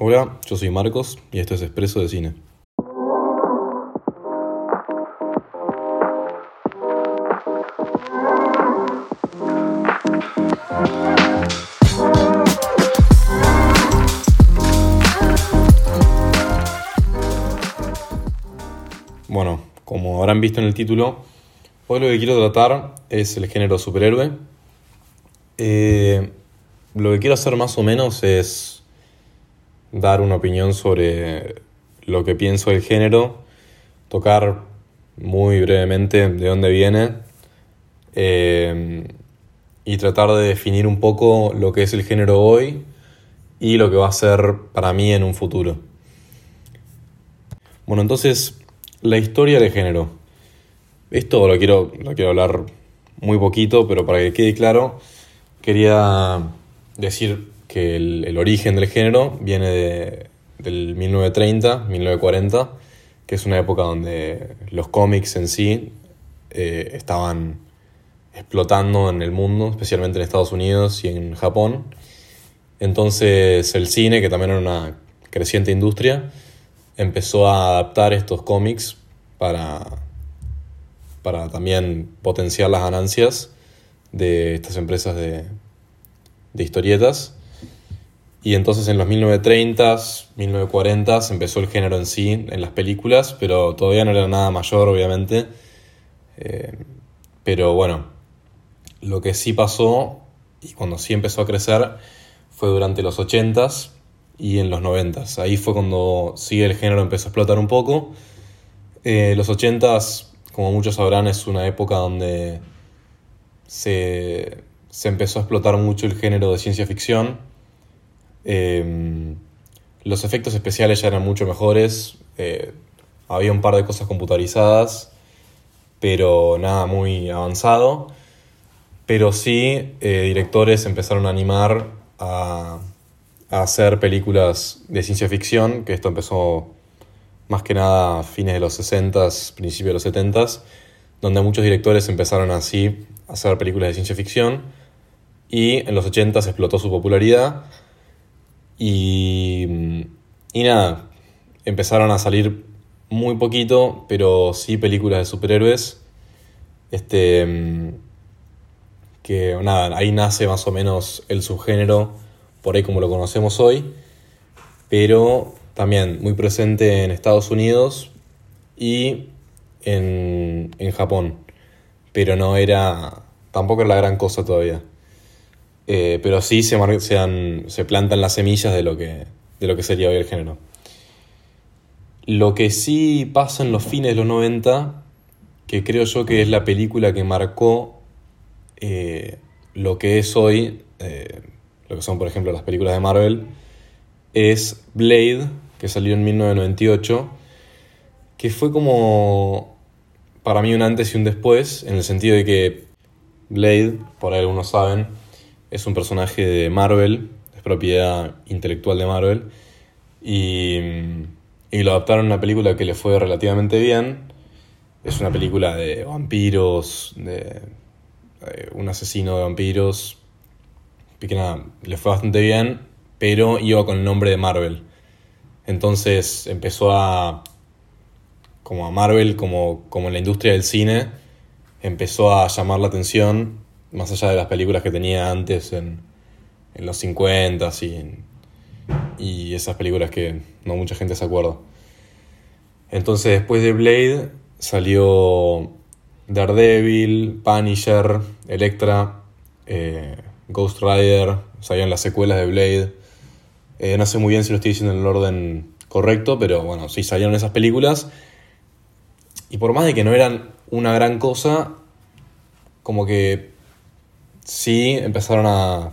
Hola, yo soy Marcos y esto es Expreso de Cine. Bueno, como habrán visto en el título, hoy lo que quiero tratar es el género superhéroe. Eh, lo que quiero hacer más o menos es dar una opinión sobre lo que pienso del género, tocar muy brevemente de dónde viene eh, y tratar de definir un poco lo que es el género hoy y lo que va a ser para mí en un futuro. Bueno, entonces, la historia del género. Esto lo quiero, lo quiero hablar muy poquito, pero para que quede claro, quería decir que el, origen del género viene de, del 1930, 1940, que es una época donde los cómics en sí eh, estaban explotando en el mundo, especialmente en Estados Unidos y en Japón. Entonces el cine, que también era una creciente industria, empezó a adaptar estos cómics para, para también potenciar las ganancias de estas empresas de, de historietas. Y entonces en los 1930s, 1940s empezó el género en sí, en las películas, pero todavía no era nada mayor, obviamente. Eh, pero bueno, lo que sí pasó, y cuando sí empezó a crecer, fue durante los 80s y en los 90s. Ahí fue cuando sí el género empezó a explotar un poco. Eh, los 80s, como muchos sabrán, es una época donde se, se empezó a explotar mucho el género de ciencia ficción Em, los efectos especiales ya eran mucho mejores. Eh, había un par de cosas computarizadas, pero nada muy avanzado. Pero sí, eh, directores empezaron a animar a, hacer películas de ciencia ficción, que esto empezó más que nada a fines de los 60s, principios de los 70s, donde muchos directores empezaron así a hacer películas de ciencia ficción. Y en los 80s explotó su popularidad y, y nada, empezaron a salir muy poquito, pero sí películas de superhéroes. Este. Que nada, ahí nace más o menos el subgénero, por ahí como lo conocemos hoy. Pero también muy presente en Estados Unidos y en, en Japón. Pero no era. tampoco era la gran cosa todavía. Eh, pero sí se, se, plantan las semillas de lo, que, de lo que sería hoy el género. Lo que sí pasa en los fines de los 90, que creo yo que es la película que marcó eh, lo que es hoy, eh, lo que son por ejemplo las películas de Marvel, es Blade, que salió en 1998, que fue como para mí un antes y un después, en el sentido de que Blade, por ahí algunos saben, es un personaje de Marvel, es propiedad intelectual de Marvel, y, lo adaptaron a una película que le fue relativamente bien. Es una película de vampiros, de, un asesino de vampiros, que nada, le fue bastante bien, pero iba con el nombre de Marvel. Entonces empezó a, como a Marvel, como, como en la industria del cine, empezó a llamar la atención más allá de las películas que tenía antes en, en los 50 y, y esas películas que no mucha gente se acuerda. Entonces después de Blade salió Daredevil, Punisher, Electra, eh, Ghost Rider, salieron las secuelas de Blade. Eh, no sé muy bien si lo estoy diciendo en el orden correcto, pero bueno, sí salieron esas películas. Y por más de que no eran una gran cosa, como que sí empezaron a,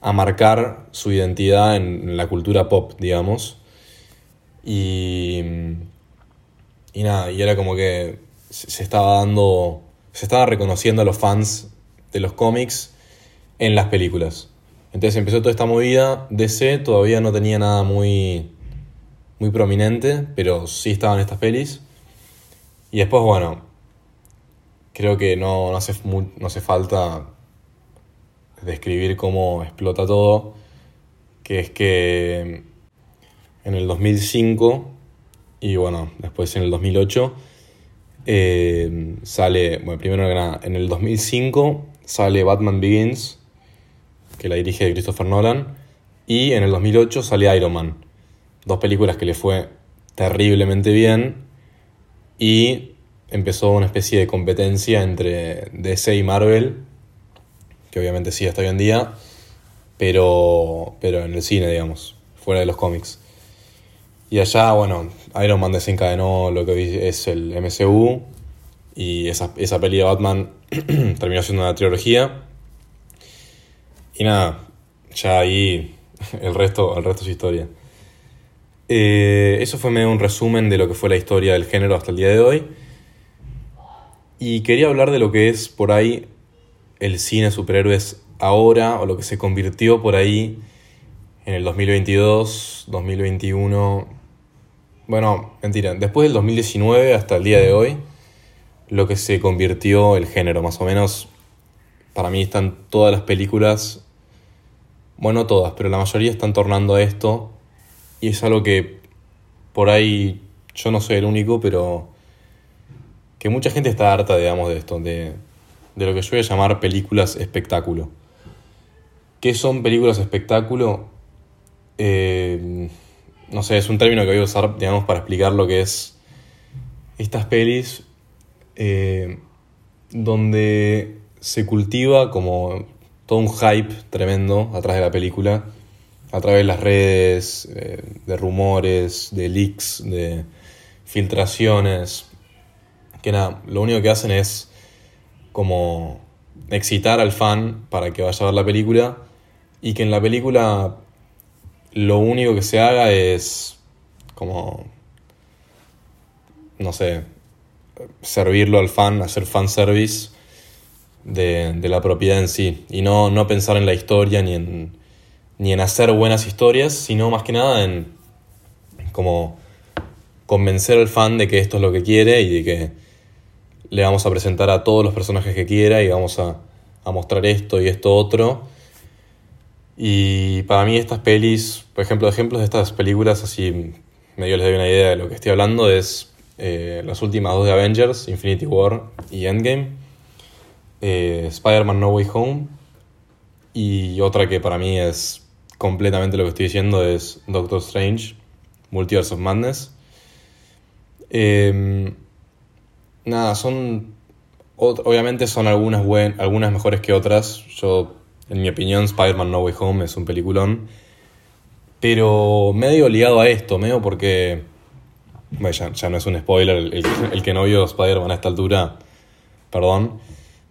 a marcar su identidad en, la cultura pop, digamos. Y, y nada, y era como que se estaba dando, se estaba reconociendo a los fans de los cómics en las películas. Entonces empezó toda esta movida. DC todavía no tenía nada muy, muy prominente, pero sí estaban estas pelis. Y después, bueno, creo que no, no, hace, no hace falta describir cómo explota todo, que es que en el 2005 y bueno, después en el 2008 eh, sale, bueno, primero en el 2005 sale Batman Begins, que la dirige Christopher Nolan, y en el 2008 sale Iron Man, dos películas que le fue terriblemente bien y empezó una especie de competencia entre DC y Marvel, que obviamente sigue hasta hoy en día, pero, pero en el cine, digamos, fuera de los cómics. Y allá, bueno, Iron Man desencadenó lo que es el MCU y esa, esa peli de Batman terminó siendo una trilogía. Y nada, ya ahí el resto, el resto es historia. Eh, eso fue medio un resumen de lo que fue la historia del género hasta el día de hoy. Y quería hablar de lo que es por ahí el cine superhéroes ahora, o lo que se convirtió por ahí en el 2022, 2021, bueno, mentira, después del 2019 hasta el día de hoy, lo que se convirtió el género, más o menos, para mí están todas las películas, bueno, todas, pero la mayoría están tornando a esto, y es algo que por ahí yo no soy el único, pero que mucha gente está harta, digamos, de esto, de, de lo que yo voy a llamar películas espectáculo. ¿Qué son películas espectáculo? Eh, no sé, es un término que voy a usar, digamos, para explicar lo que es estas pelis eh, donde se cultiva como todo un hype tremendo atrás de la película, a través de las redes, eh, de rumores, de leaks, de filtraciones, que nada, lo único que hacen es como excitar al fan para que vaya a ver la película y que en la película lo único que se haga es como, no sé, servirlo al fan, hacer fanservice de, de la propiedad en sí. Y no, no pensar en la historia ni en, ni en hacer buenas historias, sino más que nada en como convencer al fan de que esto es lo que quiere y de que le vamos a presentar a todos los personajes que quiera y vamos a, a mostrar esto y esto otro y para mí estas pelis, por ejemplo, ejemplos de estas películas, así medio les doy una idea de lo que estoy hablando, es eh, las últimas dos de Avengers, Infinity War y Endgame, eh, Spider-Man No Way Home, y otra que para mí es completamente lo que estoy diciendo es Doctor Strange, Multiverse of Madness. Em, nada, son... Obviamente son algunas, buen, algunas mejores que otras. Yo en mi opinión, Spider-Man No Way Home es un peliculón. Pero medio ligado a esto, medio porque. Bueno, ya, no es un spoiler, el, que no vio Spider-Man a esta altura, perdón.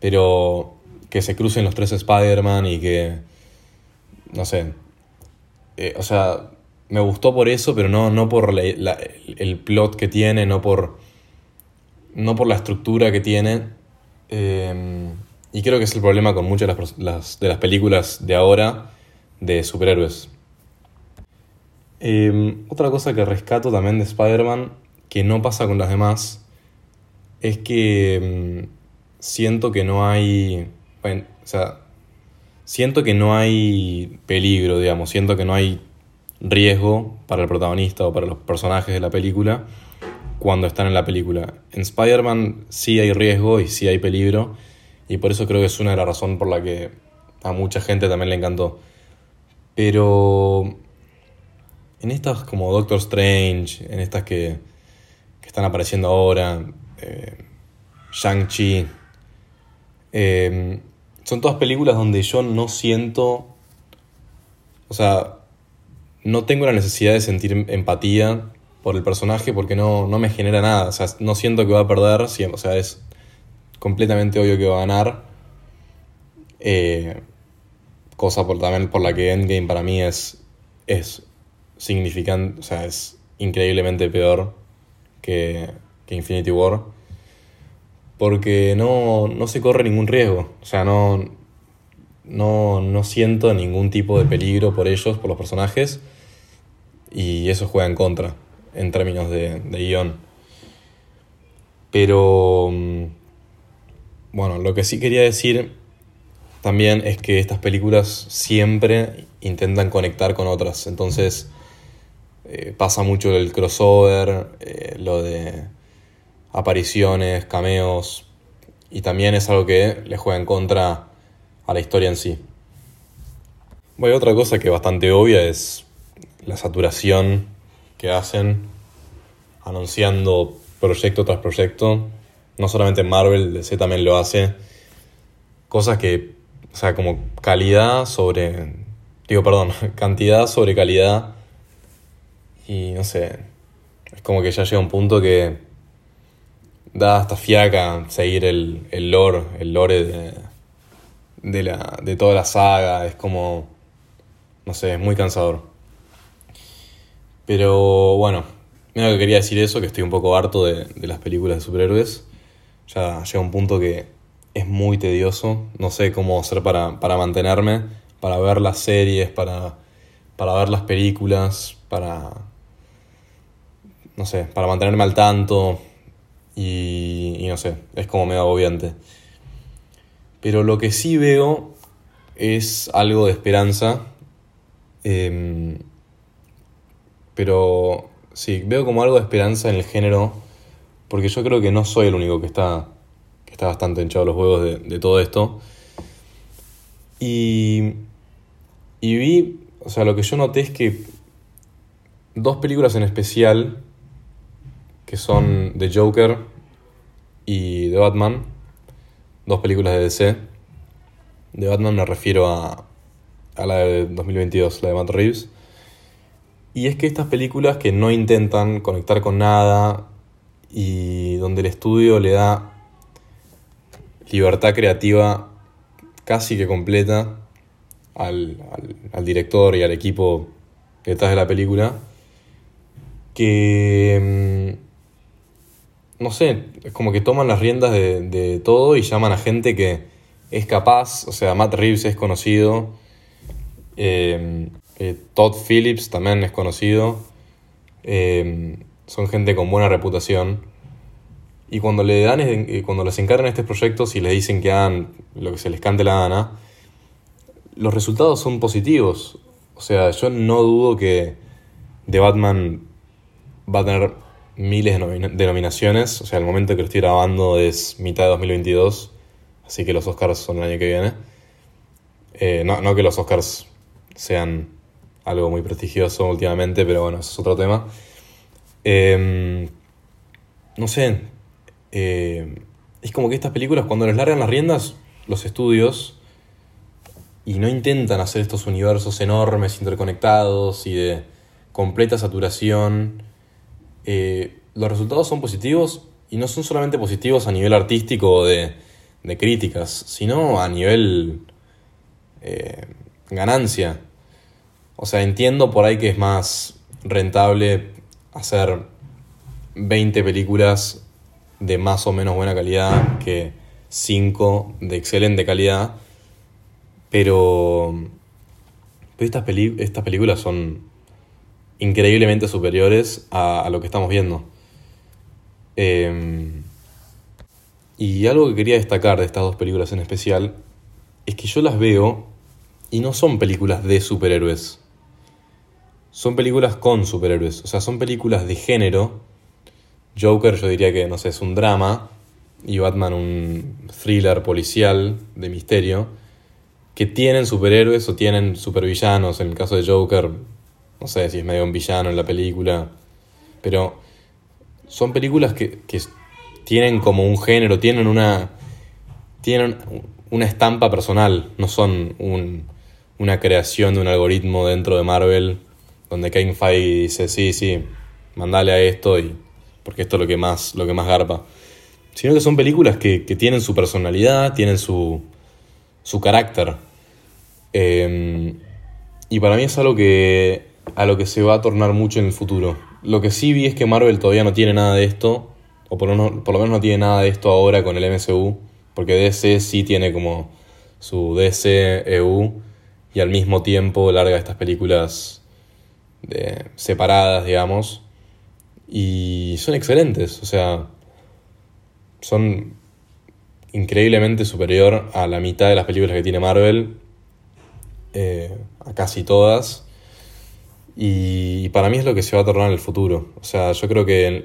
Pero que se crucen los tres Spider-Man y que. No sé. Eh, o sea, me gustó por eso, pero no, no por el plot que tiene, no por. No por la estructura que tiene. Eh, y creo que es el problema con muchas de las, de las películas de ahora de superhéroes. Em, otra cosa que rescato también de Spider-Man, que no pasa con las demás, es que em, siento que no hay. O sea, siento que no hay peligro, digamos, siento que no hay riesgo para el protagonista o para los personajes de la película cuando están en la película. En Spider-Man sí hay riesgo y sí hay peligro y por eso creo que es una de las razones por la que a mucha gente también le encantó. Pero en estas como Doctor Strange, en estas que, están apareciendo ahora, eh, Shang-Chi, eh, son todas películas donde yo no siento, o sea, no tengo la necesidad de sentir empatía por el personaje porque no, no me genera nada, o sea, no siento que va a perder, o sea, es completamente obvio que va a ganar. Eh, cosa por, también por la que Endgame para mí es, es significante, o sea, es increíblemente peor que, Infinity War. Porque no, no, se corre ningún riesgo. O sea, no, no, no siento ningún tipo de peligro por ellos, por los personajes. Y eso juega en contra en términos de, de guion. Pero mm, bueno, lo que sí quería decir también es que estas películas siempre intentan conectar con otras. Entonces, eh, pasa mucho el crossover, eh, lo de apariciones, cameos, y también es algo que le juega en contra a la historia en sí. Bueno, otra cosa que es bastante obvia es la saturación que hacen anunciando proyecto tras proyecto. No solamente Marvel, DC también lo hace. Cosas que, o sea, como calidad sobre, digo, perdón, cantidad sobre calidad. Y no sé, es como que ya llega un punto que da hasta fiaca seguir el, el lore, el lore de, de, la, de toda la saga. Es como, no sé, es muy cansador. Pero bueno, mira que quería decir eso, que estoy un poco harto de, de las películas de superhéroes. Ya llega un punto que es muy tedioso. No sé cómo hacer para, para mantenerme, para ver las series, para, para ver las películas, para. No sé, para mantenerme al tanto. Y, y no sé, es como medio agobiante. Pero lo que sí veo es algo de esperanza. Eh, pero sí, veo como algo de esperanza en el género, porque yo creo que no soy el único que está, que está bastante hinchado los huevos de, de todo esto. Y, y vi, o sea, lo que yo noté es que dos películas en especial, que son The Joker y The Batman, dos películas de DC. De Batman me refiero a, a la de 2022, la de Matt Reeves. Y es que estas películas que no intentan conectar con nada y donde el estudio le da libertad creativa casi que completa al, al, director y al equipo detrás de la película, que mm, no sé, es como que toman las riendas de, de, todo y llaman a gente que es capaz, o sea, Matt Reeves es conocido, eh, eh, Todd Phillips también es conocido. Eh, son gente con buena reputación. Y cuando le dan, eh, cuando les encargan estos proyectos y les dicen que hagan lo que se les cante la gana, los resultados son positivos. O sea, yo no dudo que The Batman va a tener miles de nominaciones. O sea, el momento que lo estoy grabando es mitad de 2022. Así que los Oscars son el año que viene. No, no que los Oscars sean algo muy prestigioso últimamente, pero bueno, eso es otro tema. Eh, no sé, eh, es como que estas películas cuando les largan las riendas, los estudios, y no intentan hacer estos universos enormes, interconectados y de completa saturación, eh, los resultados son positivos y no son solamente positivos a nivel artístico de, de críticas, sino a nivel eh, ganancia. O sea, entiendo por ahí que es más rentable hacer 20 películas de más o menos buena calidad que 5 de excelente calidad. Pero, pero estas, películas son increíblemente superiores a, lo que estamos viendo. Eh, y algo que quería destacar de estas dos películas en especial es que yo las veo y no son películas de superhéroes son películas con superhéroes, o sea, son películas de género. Joker yo diría que, no sé, es un drama. Y Batman un thriller policial de misterio, que tienen superhéroes o tienen supervillanos. En el caso de Joker, no sé si es medio un villano en la película, pero son películas que, que tienen como un género, tienen una, tienen una estampa personal, no son un, una creación de un algoritmo dentro de Marvel donde Kevin Feige dice, sí, sí, mandale a esto y porque esto es lo que más, lo que más garpa. Sino que son películas que, que tienen su personalidad, tienen su, su carácter. Eh, y para mí es algo que a lo que se va a tornar mucho en el futuro. Lo que sí vi es que Marvel todavía no tiene nada de esto, o por lo, menos, por lo menos no tiene nada de esto ahora con el MCU, porque DC sí tiene como su DCEU y al mismo tiempo larga estas películas de, separadas, digamos, y son excelentes, o sea, son increíblemente superior a la mitad de las películas que tiene Marvel, eh, a casi todas, Y para mí es lo que se va a tornar en el futuro. O sea, yo creo que en,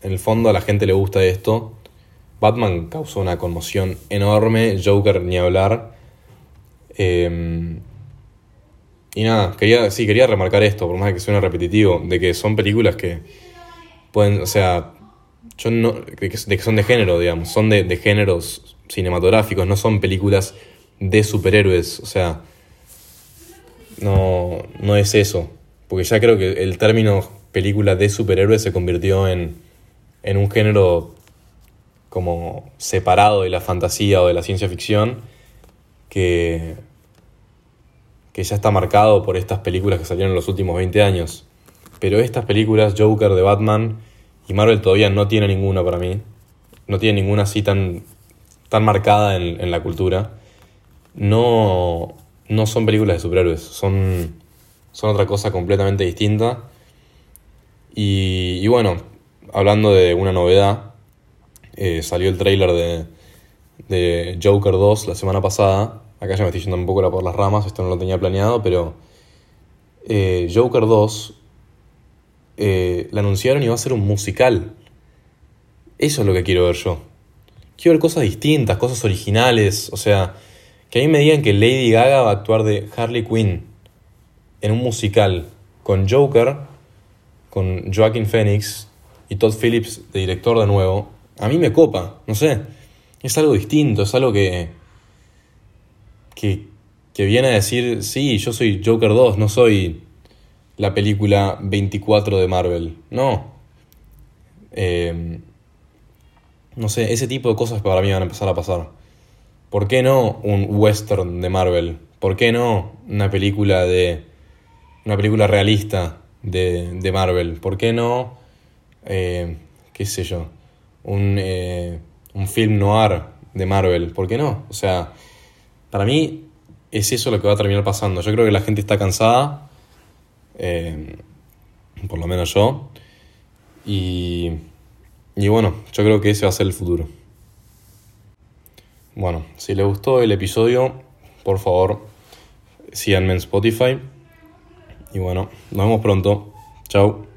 el fondo a la gente le gusta esto. Batman causó una conmoción enorme, Joker ni hablar. Em, y nada, quería, sí, quería remarcar esto, por más que suene repetitivo, de que son películas que pueden, o sea, yo no, de que son de género, digamos, son de, de géneros cinematográficos, no son películas de superhéroes, o sea, no, no es eso, porque ya creo que el término película de superhéroes se convirtió en, en un género como separado de la fantasía o de la ciencia ficción, que que ya está marcado por estas películas que salieron en los últimos 20 años. Pero estas películas, Joker de Batman y Marvel todavía no tiene ninguna para mí. No tiene ninguna así tan, tan marcada en, la cultura. No, no son películas de superhéroes, son, son otra cosa completamente distinta. Y, bueno, hablando de una novedad, eh, salió el trailer de, de Joker 2 la semana pasada Acá ya me estoy yendo un poco por las ramas, esto no lo tenía planeado, pero eh, Joker 2 eh, la anunciaron y va a ser un musical. Eso es lo que quiero ver yo. Quiero ver cosas distintas, cosas originales, o sea, que a mí me digan que Lady Gaga va a actuar de Harley Quinn en un musical con Joker, con Joaquin Phoenix y Todd Phillips de director de nuevo. A mí me copa, no sé. Es algo distinto, es algo que, que, viene a decir, sí, yo soy Joker 2, no soy la película 24 de Marvel. No. Eh, no sé, ese tipo de cosas para mí van a empezar a pasar. ¿Por qué no un western de Marvel? ¿Por qué no una película de. una película realista de, Marvel? ¿Por qué no. Eh, qué sé yo. Un, eh, un film noir de Marvel? ¿Por qué no? O sea, para mí es eso lo que va a terminar pasando. Yo creo que la gente está cansada, eh, por lo menos yo, y, y bueno, yo creo que ese va a ser el futuro. Bueno, si les gustó el episodio, por favor, síganme en Spotify. Y bueno, nos vemos pronto. Chao.